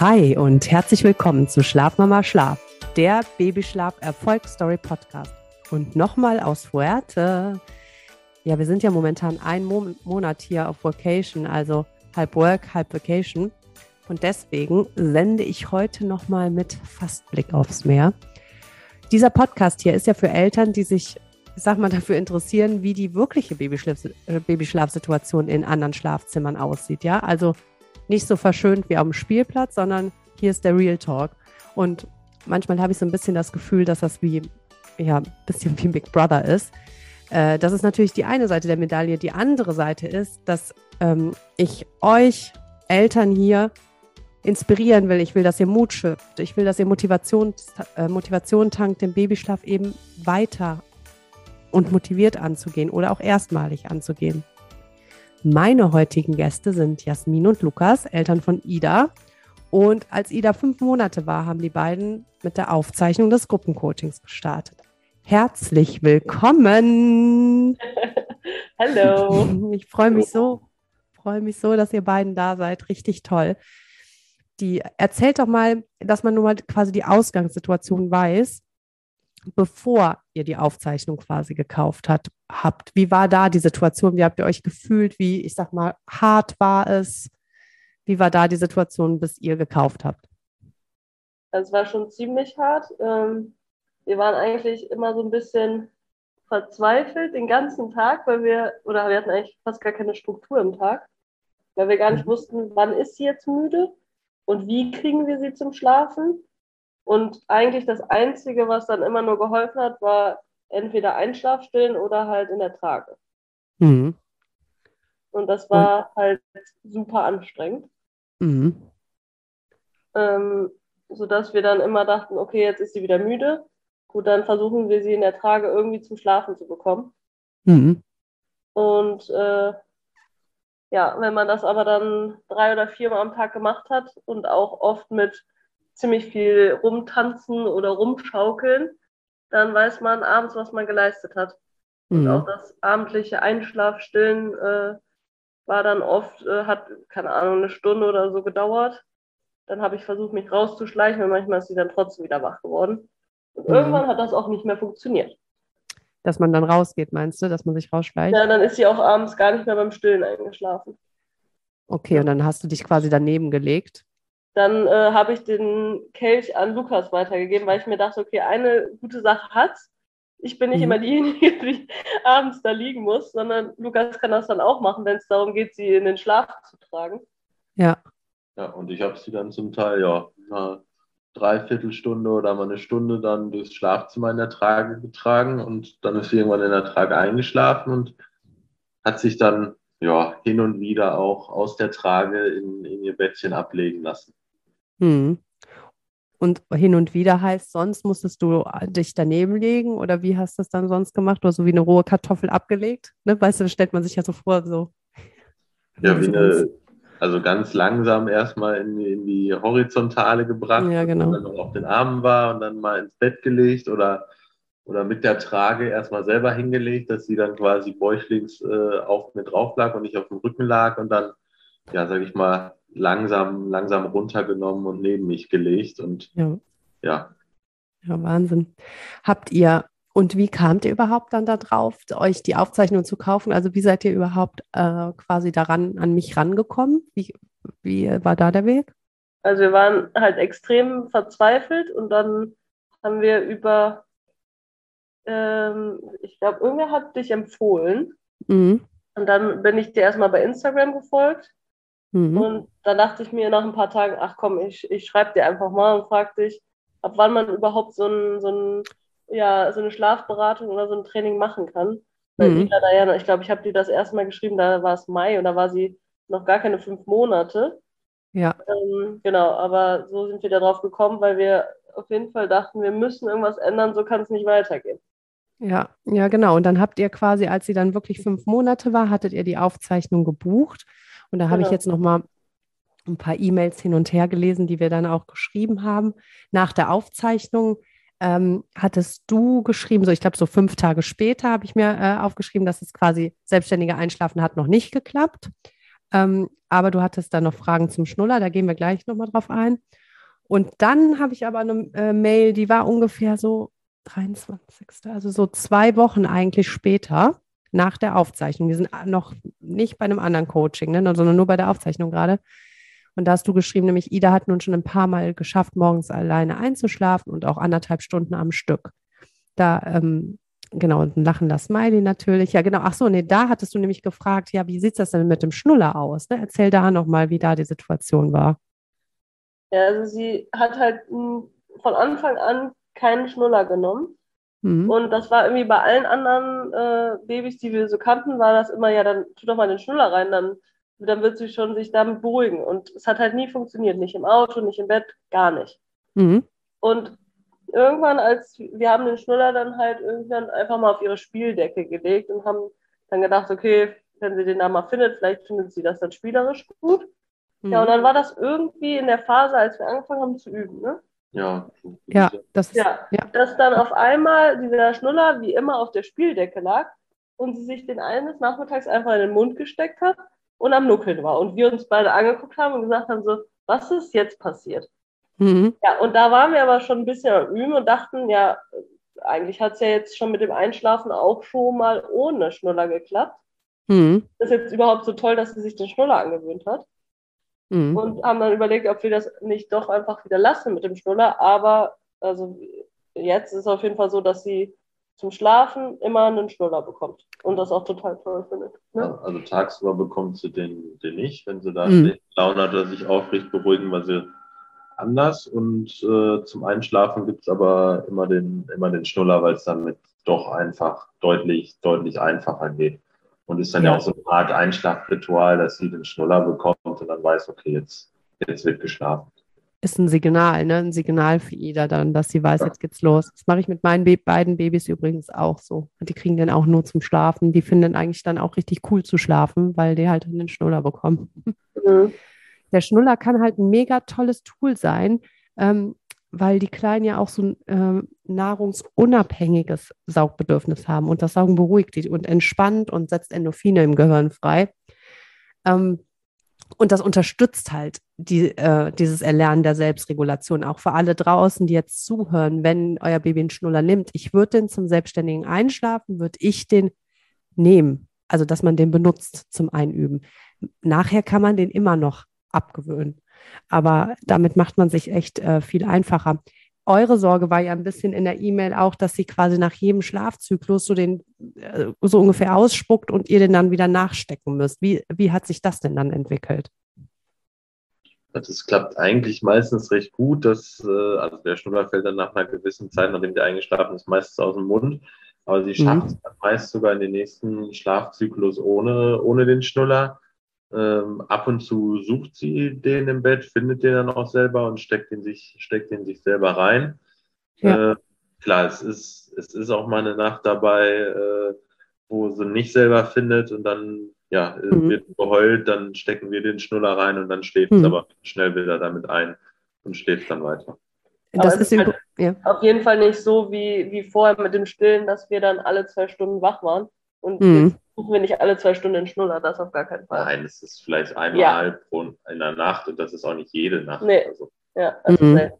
Hi und herzlich willkommen zu Schlafmama Schlaf, der Babyschlaf Erfolgsstory Podcast. Und nochmal aus Fuerte. Ja, wir sind ja momentan einen Mo Monat hier auf Vacation, also halb Work, halb Vacation. Und deswegen sende ich heute nochmal mit Fastblick aufs Meer. Dieser Podcast hier ist ja für Eltern, die sich, ich sag mal, dafür interessieren, wie die wirkliche Babyschlaf Babyschlafsituation in anderen Schlafzimmern aussieht. Ja, also nicht so verschönt wie am Spielplatz, sondern hier ist der Real Talk. Und manchmal habe ich so ein bisschen das Gefühl, dass das wie, ja, ein bisschen wie Big Brother ist. Äh, das ist natürlich die eine Seite der Medaille. Die andere Seite ist, dass ähm, ich euch Eltern hier inspirieren will. Ich will, dass ihr Mut schöpft. Ich will, dass ihr Motivation, äh, Motivation tankt, den Babyschlaf eben weiter und motiviert anzugehen oder auch erstmalig anzugehen. Meine heutigen Gäste sind Jasmin und Lukas, Eltern von Ida. Und als Ida fünf Monate war, haben die beiden mit der Aufzeichnung des Gruppencoachings gestartet. Herzlich willkommen! Hallo! Ich freue mich so, freue mich so, dass ihr beiden da seid. Richtig toll. Die erzählt doch mal, dass man nun mal quasi die Ausgangssituation weiß bevor ihr die Aufzeichnung quasi gekauft hat, habt. Wie war da die Situation? Wie habt ihr euch gefühlt? Wie, ich sag mal, hart war es? Wie war da die Situation, bis ihr gekauft habt? Es war schon ziemlich hart. Ähm, wir waren eigentlich immer so ein bisschen verzweifelt den ganzen Tag, weil wir, oder wir hatten eigentlich fast gar keine Struktur im Tag, weil wir gar nicht mhm. wussten, wann ist sie jetzt müde und wie kriegen wir sie zum Schlafen und eigentlich das Einzige, was dann immer nur geholfen hat, war entweder Einschlafstillen oder halt in der Trage. Mhm. Und das war Und? halt super anstrengend. Mhm. Ähm, sodass wir dann immer dachten, okay, jetzt ist sie wieder müde. Gut, dann versuchen wir sie in der Trage irgendwie zum Schlafen zu bekommen. Mhm. Und äh, ja, wenn man das aber dann drei oder viermal am Tag gemacht hat und auch oft mit ziemlich viel rumtanzen oder rumschaukeln, dann weiß man abends, was man geleistet hat. Mhm. Und auch das abendliche Einschlafstillen äh, war dann oft, äh, hat, keine Ahnung, eine Stunde oder so gedauert. Dann habe ich versucht, mich rauszuschleichen und manchmal ist sie dann trotzdem wieder wach geworden. Und mhm. irgendwann hat das auch nicht mehr funktioniert. Dass man dann rausgeht, meinst du, dass man sich rausschleicht? Ja, dann ist sie auch abends gar nicht mehr beim Stillen eingeschlafen. Okay, und dann hast du dich quasi daneben gelegt dann äh, habe ich den Kelch an Lukas weitergegeben, weil ich mir dachte, okay, eine gute Sache hat. Ich bin nicht mhm. immer diejenige, die abends da liegen muss, sondern Lukas kann das dann auch machen, wenn es darum geht, sie in den Schlaf zu tragen. Ja. Ja, und ich habe sie dann zum Teil, ja, eine Dreiviertelstunde oder mal eine Stunde dann durchs Schlafzimmer in der Trage getragen und dann ist sie irgendwann in der Trage eingeschlafen und hat sich dann ja hin und wieder auch aus der Trage in, in ihr Bettchen ablegen lassen. Hm. Und hin und wieder heißt, sonst musstest du dich daneben legen oder wie hast du das dann sonst gemacht? Oder so wie eine rohe Kartoffel abgelegt? Ne? Weißt du, stellt man sich ja so vor, so. Ja, wie eine, also ganz langsam erstmal in, in die Horizontale gebracht, ja, genau. und dann noch auf den Armen war und dann mal ins Bett gelegt oder, oder mit der Trage erstmal selber hingelegt, dass sie dann quasi bäuchlings äh, auf mir drauf lag und ich auf dem Rücken lag und dann, ja, sag ich mal, langsam, langsam runtergenommen und neben mich gelegt. Und ja. ja. Ja, Wahnsinn. Habt ihr und wie kamt ihr überhaupt dann darauf, euch die Aufzeichnung zu kaufen? Also wie seid ihr überhaupt äh, quasi daran an mich rangekommen? Wie, wie war da der Weg? Also wir waren halt extrem verzweifelt und dann haben wir über, ähm, ich glaube, irgendwer hat dich empfohlen. Mhm. Und dann bin ich dir erstmal bei Instagram gefolgt Mhm. Und dann dachte ich mir nach ein paar Tagen, ach komm, ich, ich schreibe dir einfach mal und frage dich, ab wann man überhaupt so, ein, so, ein, ja, so eine Schlafberatung oder so ein Training machen kann. Weil mhm. Diana, ich glaube, ich habe dir das erste Mal geschrieben, da war es Mai und da war sie noch gar keine fünf Monate. Ja. Ähm, genau, aber so sind wir darauf gekommen, weil wir auf jeden Fall dachten, wir müssen irgendwas ändern, so kann es nicht weitergehen. Ja, ja, genau. Und dann habt ihr quasi, als sie dann wirklich fünf Monate war, hattet ihr die Aufzeichnung gebucht. Und da habe genau. ich jetzt noch mal ein paar E-Mails hin und her gelesen, die wir dann auch geschrieben haben. Nach der Aufzeichnung ähm, hattest du geschrieben, so ich glaube, so fünf Tage später habe ich mir äh, aufgeschrieben, dass es quasi selbstständige Einschlafen hat noch nicht geklappt. Ähm, aber du hattest da noch Fragen zum Schnuller, da gehen wir gleich nochmal drauf ein. Und dann habe ich aber eine äh, Mail, die war ungefähr so 23. Also so zwei Wochen eigentlich später nach der Aufzeichnung. Wir sind noch nicht bei einem anderen Coaching, ne, sondern nur bei der Aufzeichnung gerade. Und da hast du geschrieben, nämlich Ida hat nun schon ein paar Mal geschafft, morgens alleine einzuschlafen und auch anderthalb Stunden am Stück. Da, ähm, genau, und ein lachender Smiley natürlich. Ja, genau. Ach so, nee, da hattest du nämlich gefragt, ja, wie sieht das denn mit dem Schnuller aus? Ne? Erzähl da nochmal, wie da die Situation war. Ja, also sie hat halt hm, von Anfang an keinen Schnuller genommen. Mhm. Und das war irgendwie bei allen anderen äh, Babys, die wir so kannten, war das immer, ja, dann tu doch mal den Schnuller rein, dann, dann wird sie schon sich damit beruhigen. Und es hat halt nie funktioniert, nicht im Auto, nicht im Bett, gar nicht. Mhm. Und irgendwann, als wir haben den Schnuller dann halt irgendwann einfach mal auf ihre Spieldecke gelegt und haben dann gedacht, okay, wenn sie den da mal findet, vielleicht findet sie das dann spielerisch gut. Mhm. Ja, und dann war das irgendwie in der Phase, als wir angefangen haben zu üben, ne? Ja, ja, das ist, ja, ja. Dass dann auf einmal dieser Schnuller wie immer auf der Spieldecke lag und sie sich den eines Nachmittags einfach in den Mund gesteckt hat und am Nuckeln war. Und wir uns beide angeguckt haben und gesagt haben: so, was ist jetzt passiert? Mhm. Ja, und da waren wir aber schon ein bisschen am Üben und dachten, ja, eigentlich hat es ja jetzt schon mit dem Einschlafen auch schon mal ohne Schnuller geklappt. Mhm. Das ist jetzt überhaupt so toll, dass sie sich den Schnuller angewöhnt hat. Mhm. Und haben dann überlegt, ob wir das nicht doch einfach wieder lassen mit dem Schnuller. Aber also jetzt ist es auf jeden Fall so, dass sie zum Schlafen immer einen Schnuller bekommt und das auch total toll findet. Ne? also tagsüber bekommt sie den, den nicht, wenn sie da mhm. Laune hat oder sich aufricht, beruhigen weil sie anders. Und äh, zum Einschlafen gibt es aber immer den, immer den Schnuller, weil es damit doch einfach deutlich, deutlich einfacher geht. Und ist dann ja, ja auch so eine Art Einschlafritual, dass sie den Schnuller bekommt und dann weiß, okay, jetzt, jetzt wird geschlafen. Ist ein Signal, ne? Ein Signal für Ida dann, dass sie weiß, ja. jetzt geht's los. Das mache ich mit meinen Be beiden Babys übrigens auch so. Die kriegen den auch nur zum Schlafen. Die finden eigentlich dann auch richtig cool zu schlafen, weil die halt den Schnuller bekommen. Mhm. Der Schnuller kann halt ein mega tolles Tool sein, ähm, weil die Kleinen ja auch so ein ähm, nahrungsunabhängiges Saugbedürfnis haben und das Saugen beruhigt die und entspannt und setzt Endorphine im Gehirn frei. Ähm, und das unterstützt halt die, äh, dieses Erlernen der Selbstregulation. Auch für alle draußen, die jetzt zuhören, wenn euer Baby einen Schnuller nimmt. Ich würde den zum selbstständigen Einschlafen, würde ich den nehmen. Also, dass man den benutzt zum Einüben. Nachher kann man den immer noch abgewöhnen. Aber damit macht man sich echt äh, viel einfacher. Eure Sorge war ja ein bisschen in der E-Mail auch, dass sie quasi nach jedem Schlafzyklus so den äh, so ungefähr ausspuckt und ihr den dann wieder nachstecken müsst. Wie, wie hat sich das denn dann entwickelt? Das klappt eigentlich meistens recht gut. Dass, äh, also der Schnuller fällt dann nach einer gewissen Zeit, nachdem der eingeschlafen ist, meistens aus dem Mund. Aber sie schafft mhm. es meist sogar in den nächsten Schlafzyklus ohne, ohne den Schnuller. Ähm, ab und zu sucht sie den im Bett, findet den dann auch selber und steckt den sich, steckt den sich selber rein. Ja. Äh, klar, es ist, es ist auch mal eine Nacht dabei, äh, wo sie nicht selber findet und dann ja, mhm. wird geheult, dann stecken wir den Schnuller rein und dann schläft mhm. es aber schnell wieder damit ein und schläft dann weiter. Das ist halt ja. auf jeden Fall nicht so wie, wie vorher mit dem Stillen, dass wir dann alle zwei Stunden wach waren. Und mhm suchen wir nicht alle zwei Stunden einen Schnuller, das auf gar keinen Fall. Nein, es ist vielleicht einmal ja. pro in der Nacht und das ist auch nicht jede Nacht. Nee. Also. Ja, also mhm.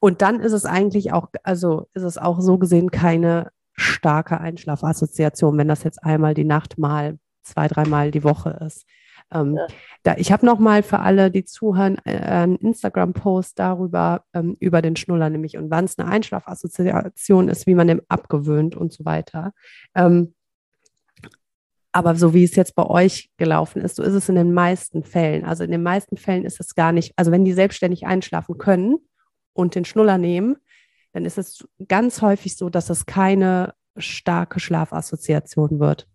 Und dann ist es eigentlich auch, also ist es auch so gesehen keine starke Einschlafassoziation, wenn das jetzt einmal die Nacht mal zwei, dreimal die Woche ist. Ähm, ja. da, ich habe noch mal für alle, die zuhören, äh, einen Instagram-Post darüber, ähm, über den Schnuller nämlich und wann es eine Einschlafassoziation ist, wie man dem abgewöhnt und so weiter. Ähm, aber so wie es jetzt bei euch gelaufen ist, so ist es in den meisten Fällen. Also in den meisten Fällen ist es gar nicht, also wenn die selbstständig einschlafen können und den Schnuller nehmen, dann ist es ganz häufig so, dass es keine starke Schlafassoziation wird.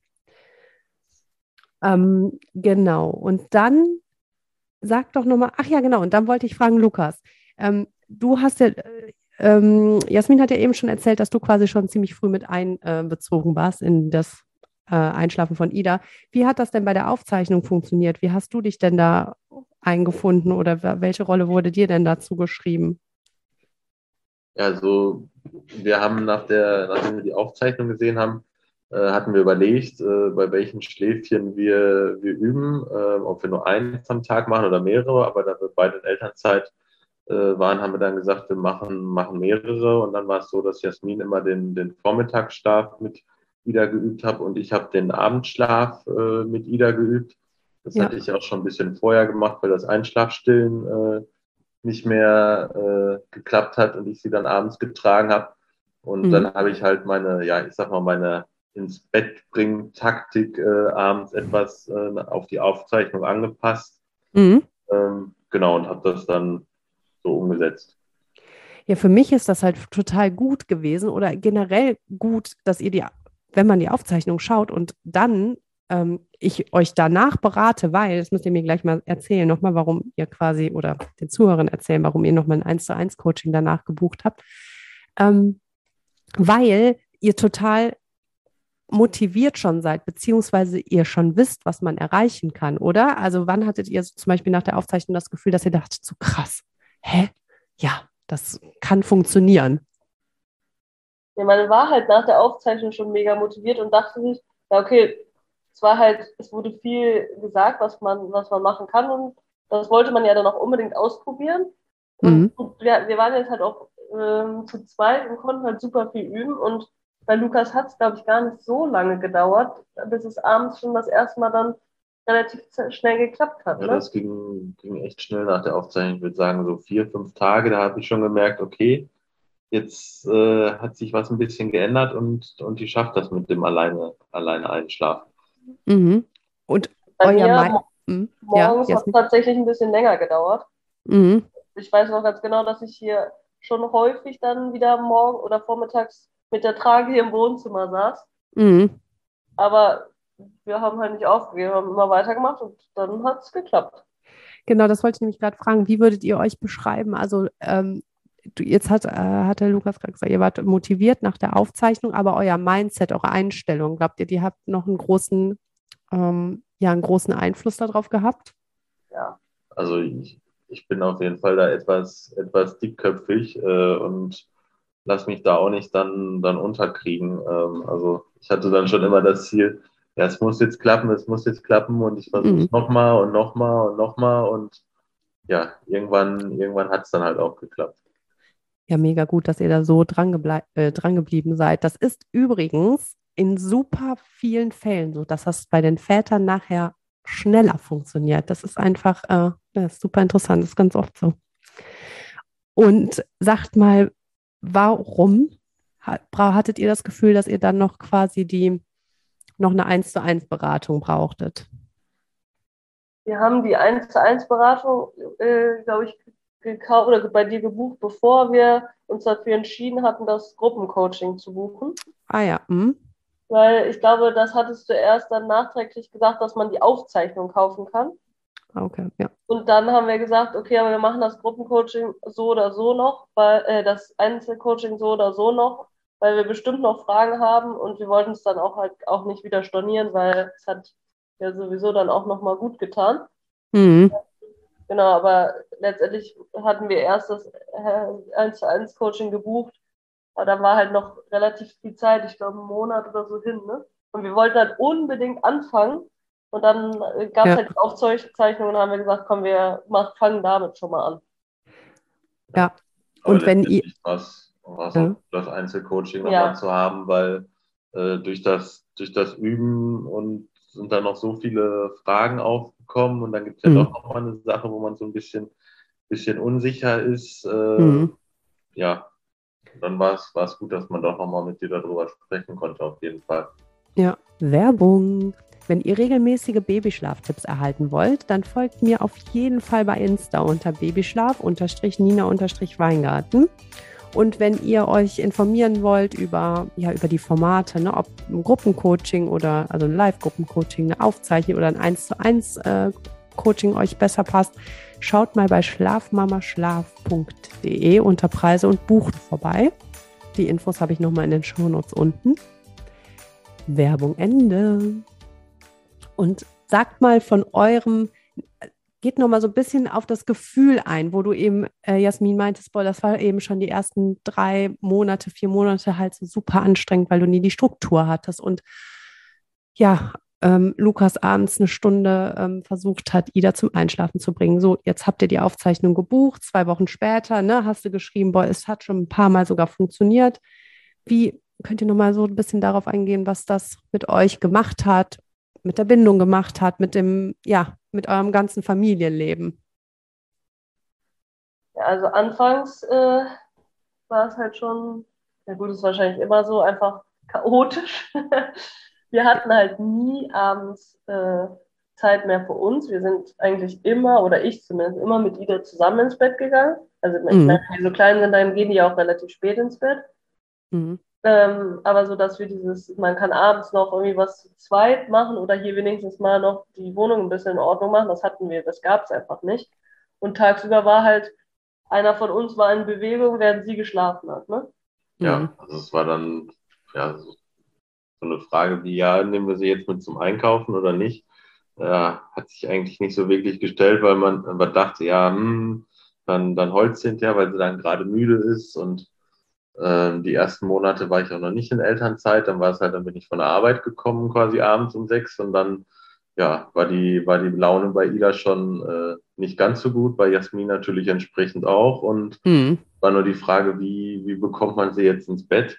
Ähm, genau. Und dann sag doch nochmal, ach ja, genau. Und dann wollte ich fragen, Lukas, ähm, du hast ja, ähm, Jasmin hat ja eben schon erzählt, dass du quasi schon ziemlich früh mit einbezogen warst in das äh, Einschlafen von Ida. Wie hat das denn bei der Aufzeichnung funktioniert? Wie hast du dich denn da eingefunden oder welche Rolle wurde dir denn dazu geschrieben? Also wir haben nach der, nachdem wir die Aufzeichnung gesehen haben, äh, hatten wir überlegt, äh, bei welchen Schläfchen wir, wir üben, äh, ob wir nur eins am Tag machen oder mehrere, aber da wir beide in Elternzeit äh, waren, haben wir dann gesagt, wir machen, machen mehrere und dann war es so, dass Jasmin immer den, den Vormittagsschlaf mit Ida geübt hat und ich habe den Abendschlaf äh, mit Ida geübt. Das ja. hatte ich auch schon ein bisschen vorher gemacht, weil das Einschlafstillen äh, nicht mehr äh, geklappt hat und ich sie dann abends getragen habe. Und mhm. dann habe ich halt meine, ja, ich sag mal, meine ins Bett bringen Taktik äh, abends etwas äh, auf die Aufzeichnung angepasst. Mhm. Ähm, genau, und habe das dann so umgesetzt. Ja, für mich ist das halt total gut gewesen oder generell gut, dass ihr die, wenn man die Aufzeichnung schaut und dann ähm, ich euch danach berate, weil, das müsst ihr mir gleich mal erzählen, nochmal, warum ihr quasi oder den Zuhörern erzählen, warum ihr nochmal ein 1 zu 1 Coaching danach gebucht habt. Ähm, weil ihr total motiviert schon seid, beziehungsweise ihr schon wisst, was man erreichen kann, oder? Also wann hattet ihr zum Beispiel nach der Aufzeichnung das Gefühl, dass ihr dachtet, so krass, hä? Ja, das kann funktionieren. Ja, man war halt nach der Aufzeichnung schon mega motiviert und dachte sich, ja, okay, es war halt, es wurde viel gesagt, was man, was man machen kann und das wollte man ja dann auch unbedingt ausprobieren. Mhm. Und wir, wir waren jetzt halt auch ähm, zu zweit und konnten halt super viel üben und bei Lukas hat es, glaube ich, gar nicht so lange gedauert, bis es abends schon das erste Mal dann relativ schnell geklappt hat. Ja, ne? das ging, ging echt schnell nach der Aufzeichnung. Ich würde sagen, so vier, fünf Tage, da habe ich schon gemerkt, okay, jetzt äh, hat sich was ein bisschen geändert und, und die schafft das mit dem alleine, alleine einschlafen. Mhm. Und Bei euer mir, mhm. morgens ja, hat es tatsächlich ein bisschen länger gedauert. Mhm. Ich weiß noch ganz genau, dass ich hier schon häufig dann wieder morgen oder vormittags mit der Trage hier im Wohnzimmer saß. Mhm. Aber wir haben halt nicht aufgegeben, haben immer weitergemacht und dann hat es geklappt. Genau, das wollte ich nämlich gerade fragen. Wie würdet ihr euch beschreiben? Also ähm, jetzt hat, äh, hat der Lukas gerade gesagt, ihr wart motiviert nach der Aufzeichnung, aber euer Mindset, eure Einstellung, glaubt ihr, die habt noch einen großen, ähm, ja, einen großen Einfluss darauf gehabt? Ja, also ich, ich bin auf jeden Fall da etwas, etwas dickköpfig äh, und lass mich da auch nicht dann, dann unterkriegen. Ähm, also ich hatte dann schon immer das Ziel, ja, es muss jetzt klappen, es muss jetzt klappen und ich versuche es mhm. nochmal und nochmal und nochmal und ja, irgendwann, irgendwann hat es dann halt auch geklappt. Ja, mega gut, dass ihr da so dran, äh, dran geblieben seid. Das ist übrigens in super vielen Fällen so, dass das bei den Vätern nachher schneller funktioniert. Das ist einfach äh, das ist super interessant, das ist ganz oft so. Und sagt mal, warum hattet ihr das Gefühl, dass ihr dann noch quasi die noch eine 1 zu 1 Beratung brauchtet? Wir haben die 1 zu 1 Beratung, äh, glaube ich, gekauft oder bei dir gebucht, bevor wir uns dafür entschieden hatten, das Gruppencoaching zu buchen. Ah ja. Mhm. Weil ich glaube, das hattest du erst dann nachträglich gesagt, dass man die Aufzeichnung kaufen kann. Okay, ja. Und dann haben wir gesagt, okay, aber wir machen das Gruppencoaching so oder so noch, weil äh, das Einzelcoaching so oder so noch, weil wir bestimmt noch Fragen haben und wir wollten es dann auch halt auch nicht wieder stornieren, weil es hat ja sowieso dann auch nochmal gut getan. Mhm. Genau, aber letztendlich hatten wir erst das 1 zu 1 Coaching gebucht, aber da war halt noch relativ viel Zeit, ich glaube einen Monat oder so hin, ne? Und wir wollten halt unbedingt anfangen und dann gab es ja. halt Aufzeichnungen und haben wir gesagt, komm, wir fangen damit schon mal an. Ja. Und Aber wenn ihr. Was, was ja. das Einzelcoaching nochmal ja. zu haben, weil äh, durch, das, durch das Üben und sind da noch so viele Fragen aufgekommen und dann gibt es ja mhm. doch nochmal eine Sache, wo man so ein bisschen, bisschen unsicher ist. Äh, mhm. Ja, dann war es gut, dass man doch nochmal mit dir darüber sprechen konnte, auf jeden Fall. Ja, Werbung. Wenn ihr regelmäßige Babyschlaftipps erhalten wollt, dann folgt mir auf jeden Fall bei Insta unter Babyschlaf-Nina-Weingarten. Und wenn ihr euch informieren wollt über, ja, über die Formate, ne, ob ein Gruppencoaching oder also ein Live-Gruppencoaching, eine Aufzeichnung oder ein 1 zu 1 äh, Coaching euch besser passt, schaut mal bei schlafmamaschlaf.de unter Preise und Buchen vorbei. Die Infos habe ich nochmal in den Shownotes unten. Werbung Ende. Und sagt mal von eurem, geht noch mal so ein bisschen auf das Gefühl ein, wo du eben, äh, Jasmin, meintest, boah, das war eben schon die ersten drei Monate, vier Monate halt so super anstrengend, weil du nie die Struktur hattest. Und ja, ähm, Lukas abends eine Stunde ähm, versucht hat, Ida zum Einschlafen zu bringen. So, jetzt habt ihr die Aufzeichnung gebucht, zwei Wochen später, ne, hast du geschrieben, boah, es hat schon ein paar Mal sogar funktioniert. Wie könnt ihr nochmal so ein bisschen darauf eingehen, was das mit euch gemacht hat, mit der Bindung gemacht hat, mit dem, ja, mit eurem ganzen Familienleben? Ja, also anfangs äh, war es halt schon, ja gut, ist wahrscheinlich immer so, einfach chaotisch. wir hatten halt nie abends äh, Zeit mehr für uns. Wir sind eigentlich immer, oder ich zumindest, immer mit Ida zusammen ins Bett gegangen. Also mhm. wenn die so klein sind, dann gehen die auch relativ spät ins Bett. Mhm. Ähm, aber so, dass wir dieses, man kann abends noch irgendwie was zu zweit machen oder hier wenigstens mal noch die Wohnung ein bisschen in Ordnung machen, das hatten wir, das gab es einfach nicht. Und tagsüber war halt, einer von uns war in Bewegung, während sie geschlafen hat, ne? Ja, mhm. also es war dann, ja, so eine Frage wie, ja, nehmen wir sie jetzt mit zum Einkaufen oder nicht, äh, hat sich eigentlich nicht so wirklich gestellt, weil man, man dachte, ja, hm, dann, dann heult sie hinterher, weil sie dann gerade müde ist und die ersten Monate war ich auch noch nicht in Elternzeit, dann war es halt, dann bin ich von der Arbeit gekommen, quasi abends um sechs und dann ja, war die, war die Laune bei Ida schon äh, nicht ganz so gut, bei Jasmin natürlich entsprechend auch. Und mhm. war nur die Frage, wie, wie bekommt man sie jetzt ins Bett?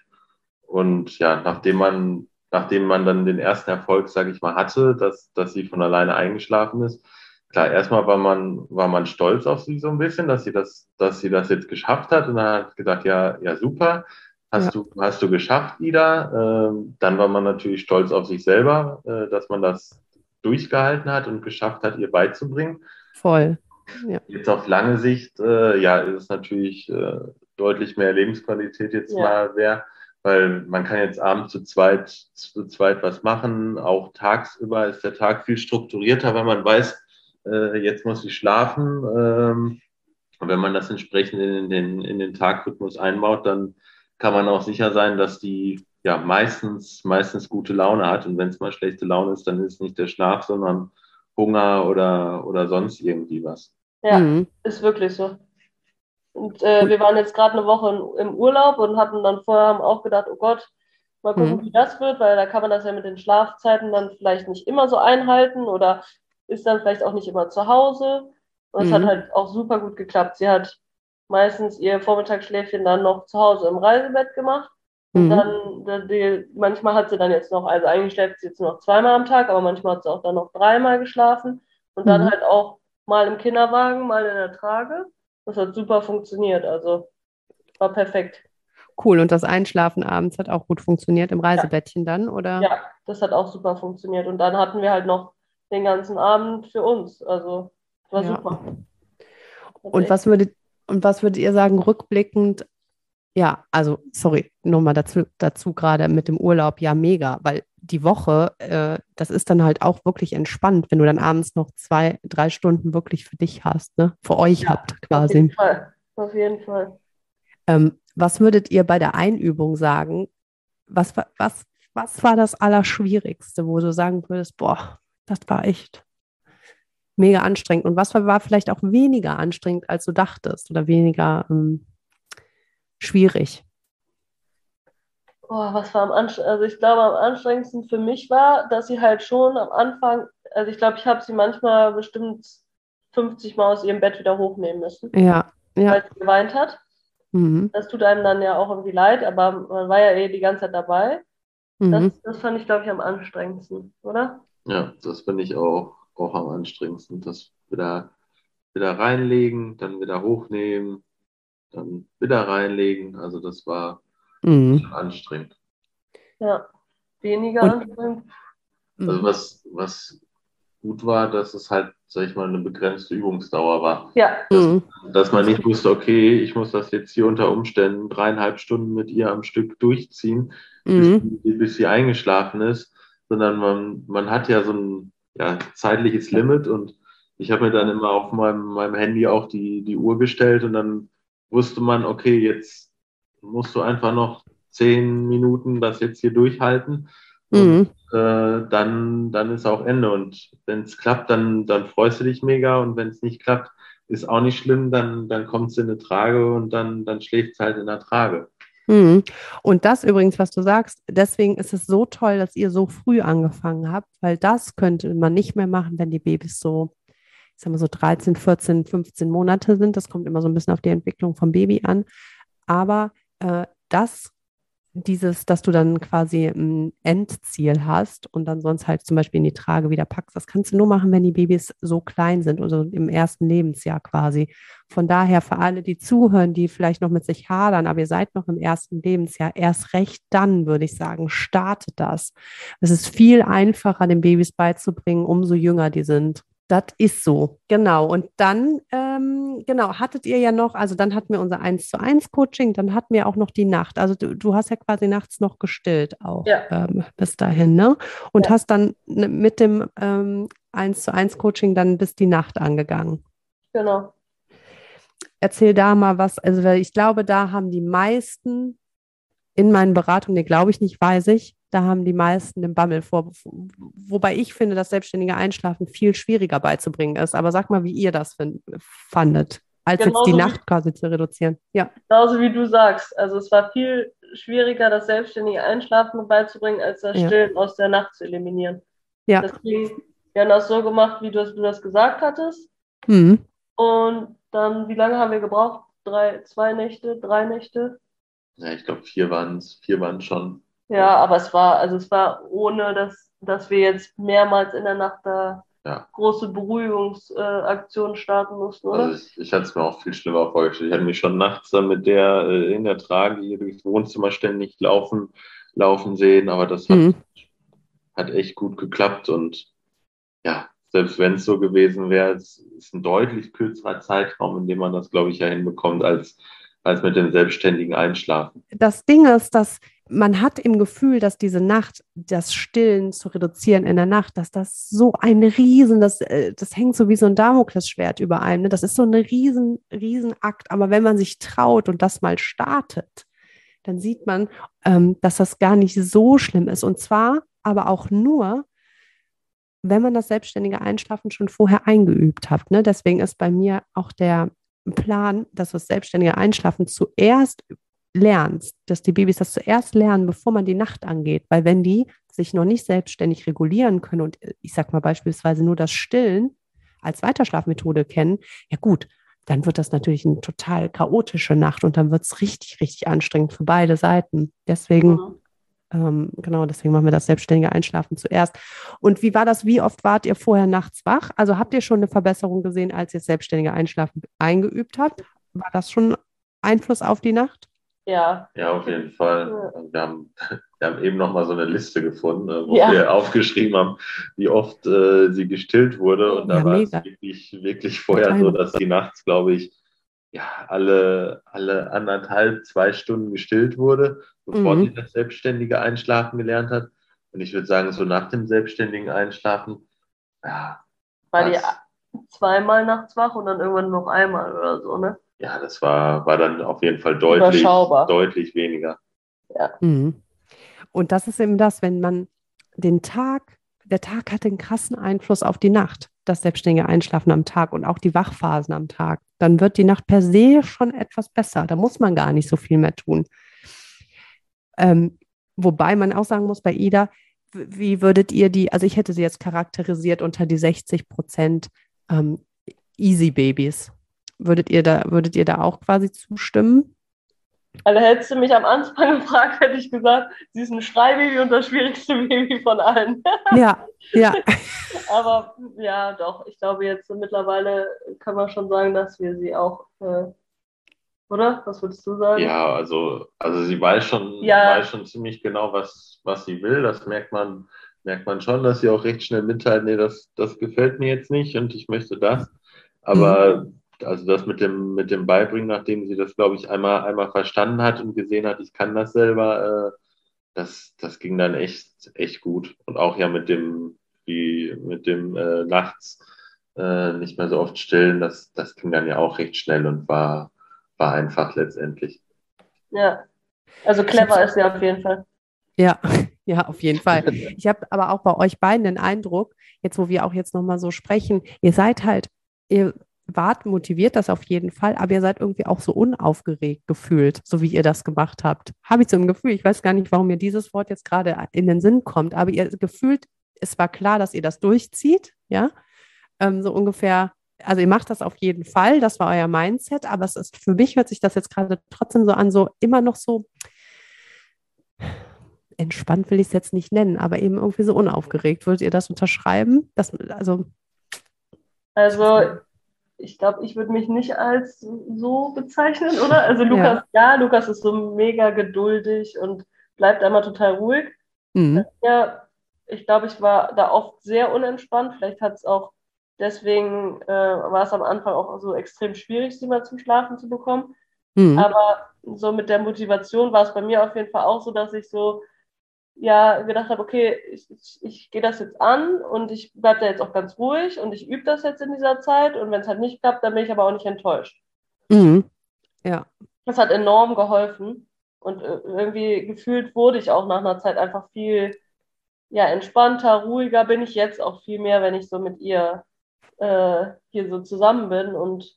Und ja, nachdem man nachdem man dann den ersten Erfolg, sage ich mal, hatte, dass, dass sie von alleine eingeschlafen ist. Klar, erstmal war man, war man stolz auf sie so ein bisschen, dass sie das, dass sie das jetzt geschafft hat. Und dann hat gedacht, ja, ja, super. Hast, ja. du, hast du geschafft, Ida? Ähm, dann war man natürlich stolz auf sich selber, äh, dass man das durchgehalten hat und geschafft hat, ihr beizubringen. Voll. Ja. Jetzt auf lange Sicht, äh, ja, ist es natürlich äh, deutlich mehr Lebensqualität jetzt ja. mal wer weil man kann jetzt abends zu zweit, zu zweit was machen. Auch tagsüber ist der Tag viel strukturierter, weil man weiß, äh, jetzt muss ich schlafen. Ähm, und wenn man das entsprechend in den, in den Tagrhythmus einbaut, dann kann man auch sicher sein, dass die ja meistens, meistens gute Laune hat. Und wenn es mal schlechte Laune ist, dann ist es nicht der Schlaf, sondern Hunger oder, oder sonst irgendwie was. Ja, mhm. ist wirklich so. Und äh, wir waren jetzt gerade eine Woche im Urlaub und hatten dann vorher haben auch gedacht, oh Gott, mal gucken, mhm. wie das wird, weil da kann man das ja mit den Schlafzeiten dann vielleicht nicht immer so einhalten oder ist dann vielleicht auch nicht immer zu Hause. Und es mhm. hat halt auch super gut geklappt. Sie hat meistens ihr Vormittagsschläfchen dann noch zu Hause im Reisebett gemacht. Und mhm. dann, die, manchmal hat sie dann jetzt noch, also eigentlich schläft sie jetzt noch zweimal am Tag, aber manchmal hat sie auch dann noch dreimal geschlafen. Und dann mhm. halt auch mal im Kinderwagen, mal in der Trage. Das hat super funktioniert. Also war perfekt. Cool. Und das Einschlafen abends hat auch gut funktioniert im Reisebettchen ja. dann, oder? Ja, das hat auch super funktioniert. Und dann hatten wir halt noch den ganzen Abend für uns. Also war ja. super. Und was würdet, und was würdet ihr sagen, rückblickend, ja, also sorry, nochmal dazu, dazu gerade mit dem Urlaub, ja, mega, weil die Woche, äh, das ist dann halt auch wirklich entspannt, wenn du dann abends noch zwei, drei Stunden wirklich für dich hast, ne? Für euch ja, habt quasi. Auf jeden Fall. Auf jeden Fall. Ähm, was würdet ihr bei der Einübung sagen? Was, was, was war das Allerschwierigste, wo du sagen würdest, boah, das war echt mega anstrengend? Und was war, vielleicht auch weniger anstrengend, als du dachtest oder weniger ähm, schwierig? Oh, was war am anstrengendsten? Also ich glaube, am anstrengendsten für mich war, dass sie halt schon am Anfang, also ich glaube, ich habe sie manchmal bestimmt 50 Mal aus ihrem Bett wieder hochnehmen müssen. Ja, ja. Weil sie geweint hat. Mhm. Das tut einem dann ja auch irgendwie leid, aber man war ja eh die ganze Zeit dabei. Mhm. Das, das fand ich, glaube ich, am anstrengendsten, oder? Ja, das finde ich auch, auch am anstrengendsten. Das wieder, wieder reinlegen, dann wieder hochnehmen, dann wieder reinlegen. Also das war mhm. anstrengend. Ja, weniger Und, anstrengend. Also mhm. was, was gut war, dass es halt, sag ich mal, eine begrenzte Übungsdauer war. Ja. Dass, mhm. dass man nicht wusste, okay, ich muss das jetzt hier unter Umständen dreieinhalb Stunden mit ihr am Stück durchziehen, mhm. bis, bis, sie eingeschlafen ist, sondern man, man hat ja so ein ja, zeitliches Limit und ich habe mir dann immer auf meinem, meinem Handy auch die, die Uhr gestellt und dann wusste man, okay, jetzt musst du einfach noch zehn Minuten das jetzt hier durchhalten. Mhm. Und äh, dann, dann ist auch Ende. Und wenn es klappt, dann, dann freust du dich mega. Und wenn es nicht klappt, ist auch nicht schlimm, dann, dann kommt es in eine Trage und dann, dann schläft es halt in der Trage. Mhm. Und das übrigens, was du sagst, deswegen ist es so toll, dass ihr so früh angefangen habt, weil das könnte man nicht mehr machen, wenn die Babys so, ich sag mal so 13, 14, 15 Monate sind. Das kommt immer so ein bisschen auf die Entwicklung vom Baby an. Aber äh, das dieses, dass du dann quasi ein Endziel hast und dann sonst halt zum Beispiel in die Trage wieder packst, das kannst du nur machen, wenn die Babys so klein sind, also im ersten Lebensjahr quasi. Von daher für alle, die zuhören, die vielleicht noch mit sich hadern, aber ihr seid noch im ersten Lebensjahr, erst recht dann, würde ich sagen, startet das. Es ist viel einfacher, den Babys beizubringen, umso jünger die sind. Das ist so, genau. Und dann, ähm, genau, hattet ihr ja noch, also dann hatten wir unser 1 zu 1 Coaching, dann hatten wir auch noch die Nacht. Also du, du hast ja quasi nachts noch gestillt auch ja. ähm, bis dahin, ne? Und ja. hast dann ne, mit dem ähm, 1 zu 1 Coaching dann bis die Nacht angegangen. Genau. Erzähl da mal was, also ich glaube, da haben die meisten in meinen Beratungen, glaube ich nicht, weiß ich, da haben die meisten den Bammel vor. Wobei ich finde, dass selbstständige Einschlafen viel schwieriger beizubringen ist. Aber sag mal, wie ihr das find, fandet, als genauso jetzt die Nacht quasi zu reduzieren. Ja. Genauso wie du sagst. Also es war viel schwieriger, das selbstständige Einschlafen beizubringen, als das Stillen ja. aus der Nacht zu eliminieren. Ja. Deswegen, wir haben das so gemacht, wie du das, du das gesagt hattest. Mhm. Und dann, wie lange haben wir gebraucht? Drei, zwei Nächte, drei Nächte? Ja, ich glaube, vier waren es vier waren schon. Ja, aber es war, also es war ohne, dass, dass wir jetzt mehrmals in der Nacht da ja. große Beruhigungsaktionen äh, starten mussten, oder? Also ich, ich hatte es mir auch viel schlimmer vorgestellt. Ich hatte mich schon nachts dann mit der äh, in der Trage hier durchs Wohnzimmer ständig laufen, laufen sehen, aber das hat, mhm. hat echt gut geklappt und ja, selbst wenn es so gewesen wäre, es ist ein deutlich kürzerer Zeitraum, in dem man das, glaube ich, ja hinbekommt, als, als mit dem selbstständigen Einschlafen. Das Ding ist, dass man hat im Gefühl, dass diese Nacht, das Stillen zu reduzieren in der Nacht, dass das so ein Riesen, das, äh, das hängt so wie so ein Damoklesschwert über einem. Ne? Das ist so ein riesen, riesen Akt. Aber wenn man sich traut und das mal startet, dann sieht man, ähm, dass das gar nicht so schlimm ist. Und zwar aber auch nur, wenn man das selbstständige Einschlafen schon vorher eingeübt hat. Ne? Deswegen ist bei mir auch der Plan, dass das selbstständige Einschlafen zuerst lernst, dass die Babys das zuerst lernen, bevor man die Nacht angeht. Weil wenn die sich noch nicht selbstständig regulieren können und ich sag mal beispielsweise nur das Stillen als Weiterschlafmethode kennen, ja gut, dann wird das natürlich eine total chaotische Nacht und dann wird es richtig, richtig anstrengend für beide Seiten. Deswegen, mhm. ähm, genau, deswegen machen wir das selbstständige Einschlafen zuerst. Und wie war das? Wie oft wart ihr vorher nachts wach? Also habt ihr schon eine Verbesserung gesehen, als ihr das selbstständige Einschlafen eingeübt habt? War das schon Einfluss auf die Nacht? Ja. Ja, auf jeden Fall. Wir haben, wir haben eben nochmal so eine Liste gefunden, äh, wo ja. wir aufgeschrieben haben, wie oft äh, sie gestillt wurde. Und da ja, war es wirklich, wirklich vorher so, dass sie nachts, glaube ich, ja, alle, alle anderthalb, zwei Stunden gestillt wurde, bevor mhm. sie das selbstständige Einschlafen gelernt hat. Und ich würde sagen, so nach dem selbstständigen Einschlafen, ja. War die zweimal nachts wach und dann irgendwann noch einmal oder so, ne? Ja, das war, war dann auf jeden Fall deutlich, deutlich weniger. Ja. Mhm. Und das ist eben das, wenn man den Tag, der Tag hat den krassen Einfluss auf die Nacht, das selbstständige Einschlafen am Tag und auch die Wachphasen am Tag. Dann wird die Nacht per se schon etwas besser. Da muss man gar nicht so viel mehr tun. Ähm, wobei man auch sagen muss, bei Ida, wie würdet ihr die, also ich hätte sie jetzt charakterisiert unter die 60 Prozent ähm, Easy Babys. Würdet ihr da, würdet ihr da auch quasi zustimmen? Also hättest du mich am Anfang gefragt, hätte ich gesagt, sie ist ein Schreibaby und das schwierigste Baby von allen. Ja, ja. Aber ja, doch, ich glaube jetzt mittlerweile kann man schon sagen, dass wir sie auch, äh, oder? Was würdest du sagen? Ja, also, also sie weiß schon, ja. weiß schon ziemlich genau, was, was sie will. Das merkt man, merkt man schon, dass sie auch recht schnell mitteilt, nee, das, das gefällt mir jetzt nicht und ich möchte das. Aber mhm also das mit dem, mit dem Beibringen, nachdem sie das, glaube ich, einmal, einmal verstanden hat und gesehen hat, ich kann das selber, äh, das, das ging dann echt, echt gut. Und auch ja mit dem, wie, mit dem äh, nachts äh, nicht mehr so oft stillen, das, das ging dann ja auch recht schnell und war, war einfach letztendlich. Ja, also clever ist sie auf jeden Fall. Ja, Ja, auf jeden Fall. Ich habe aber auch bei euch beiden den Eindruck, jetzt wo wir auch jetzt nochmal so sprechen, ihr seid halt, ihr wart motiviert, das auf jeden Fall, aber ihr seid irgendwie auch so unaufgeregt gefühlt, so wie ihr das gemacht habt. Habe ich so ein Gefühl, ich weiß gar nicht, warum mir dieses Wort jetzt gerade in den Sinn kommt, aber ihr gefühlt, es war klar, dass ihr das durchzieht, ja, ähm, so ungefähr. Also ihr macht das auf jeden Fall, das war euer Mindset, aber es ist für mich hört sich das jetzt gerade trotzdem so an, so immer noch so entspannt will ich es jetzt nicht nennen, aber eben irgendwie so unaufgeregt. Würdet ihr das unterschreiben? Das, also, also ich glaube, ich würde mich nicht als so bezeichnen, oder? Also Lukas, ja. ja, Lukas ist so mega geduldig und bleibt einmal total ruhig. Mhm. Ja, ich glaube, ich war da oft sehr unentspannt. Vielleicht hat es auch deswegen, äh, war es am Anfang auch so extrem schwierig, sie mal zum Schlafen zu bekommen. Mhm. Aber so mit der Motivation war es bei mir auf jeden Fall auch so, dass ich so ja gedacht habe, okay, ich, ich, ich gehe das jetzt an und ich bleibe da jetzt auch ganz ruhig und ich übe das jetzt in dieser Zeit und wenn es halt nicht klappt, dann bin ich aber auch nicht enttäuscht. Mhm. Ja. Das hat enorm geholfen und äh, irgendwie gefühlt wurde ich auch nach einer Zeit einfach viel ja, entspannter, ruhiger bin ich jetzt auch viel mehr, wenn ich so mit ihr äh, hier so zusammen bin und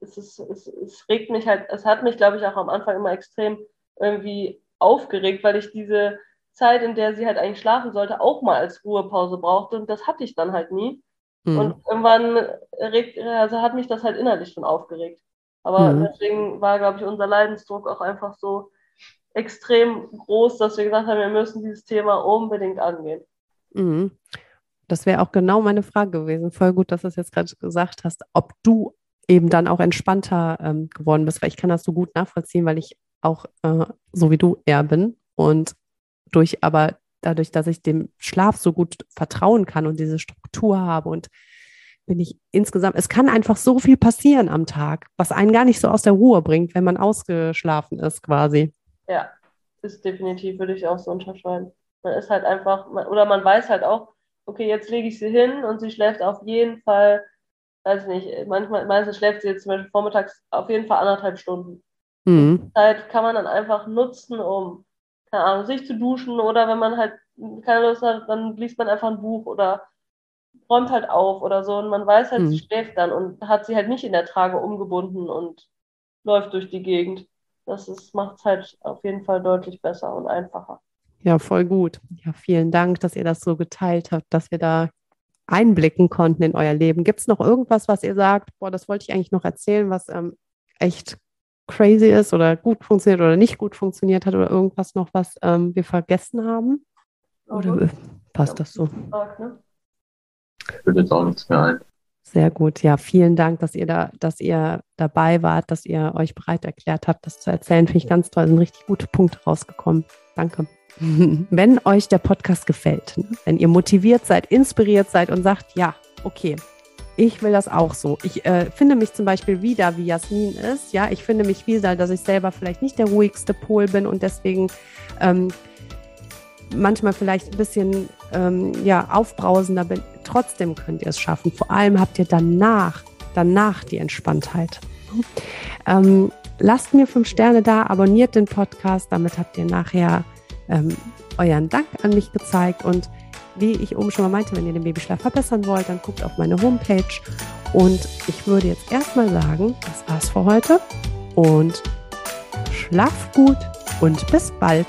es, ist, es, es regt mich halt, es hat mich, glaube ich, auch am Anfang immer extrem irgendwie aufgeregt, weil ich diese Zeit, in der sie halt eigentlich schlafen sollte, auch mal als Ruhepause brauchte. Und das hatte ich dann halt nie. Mhm. Und irgendwann regt, also hat mich das halt innerlich schon aufgeregt. Aber mhm. deswegen war, glaube ich, unser Leidensdruck auch einfach so extrem groß, dass wir gesagt haben, wir müssen dieses Thema unbedingt angehen. Mhm. Das wäre auch genau meine Frage gewesen. Voll gut, dass du es jetzt gerade gesagt hast, ob du eben dann auch entspannter ähm, geworden bist, weil ich kann das so gut nachvollziehen, weil ich auch äh, so wie du eher bin und durch aber dadurch, dass ich dem Schlaf so gut vertrauen kann und diese Struktur habe und bin ich insgesamt, es kann einfach so viel passieren am Tag, was einen gar nicht so aus der Ruhe bringt, wenn man ausgeschlafen ist quasi. Ja, ist definitiv, würde ich auch so unterschreiben. Man ist halt einfach, oder man weiß halt auch, okay, jetzt lege ich sie hin und sie schläft auf jeden Fall, weiß nicht, manchmal, meistens schläft sie jetzt zum Beispiel vormittags auf jeden Fall anderthalb Stunden. Mhm. Die Zeit kann man dann einfach nutzen, um keine Ahnung, sich zu duschen oder wenn man halt keine Lust hat, dann liest man einfach ein Buch oder räumt halt auf oder so und man weiß halt, mhm. sie schläft dann und hat sie halt nicht in der Trage umgebunden und läuft durch die Gegend. Das macht es halt auf jeden Fall deutlich besser und einfacher. Ja, voll gut. Ja, vielen Dank, dass ihr das so geteilt habt, dass wir da einblicken konnten in euer Leben. Gibt es noch irgendwas, was ihr sagt, boah, das wollte ich eigentlich noch erzählen, was ähm, echt crazy ist oder gut funktioniert oder nicht gut funktioniert hat oder irgendwas noch, was ähm, wir vergessen haben? Oder mhm. passt das so? Ich würde jetzt auch nichts mehr ein. Sehr gut. Ja, vielen Dank, dass ihr da, dass ihr dabei wart, dass ihr euch bereit erklärt habt, das zu erzählen. Finde ich ganz toll. Sind richtig gute Punkte rausgekommen. Danke. Wenn euch der Podcast gefällt, ne? wenn ihr motiviert seid, inspiriert seid und sagt, ja, okay, ich will das auch so. Ich äh, finde mich zum Beispiel wieder, wie Jasmin ist. Ja, ich finde mich wieder, dass ich selber vielleicht nicht der ruhigste Pol bin und deswegen ähm, manchmal vielleicht ein bisschen ähm, ja, aufbrausender bin. Trotzdem könnt ihr es schaffen. Vor allem habt ihr danach, danach die Entspanntheit. Ähm, lasst mir fünf Sterne da, abonniert den Podcast. Damit habt ihr nachher ähm, euren Dank an mich gezeigt und wie ich oben schon mal meinte, wenn ihr den Babyschlaf verbessern wollt, dann guckt auf meine Homepage. Und ich würde jetzt erstmal sagen, das war's für heute. Und schlaft gut und bis bald.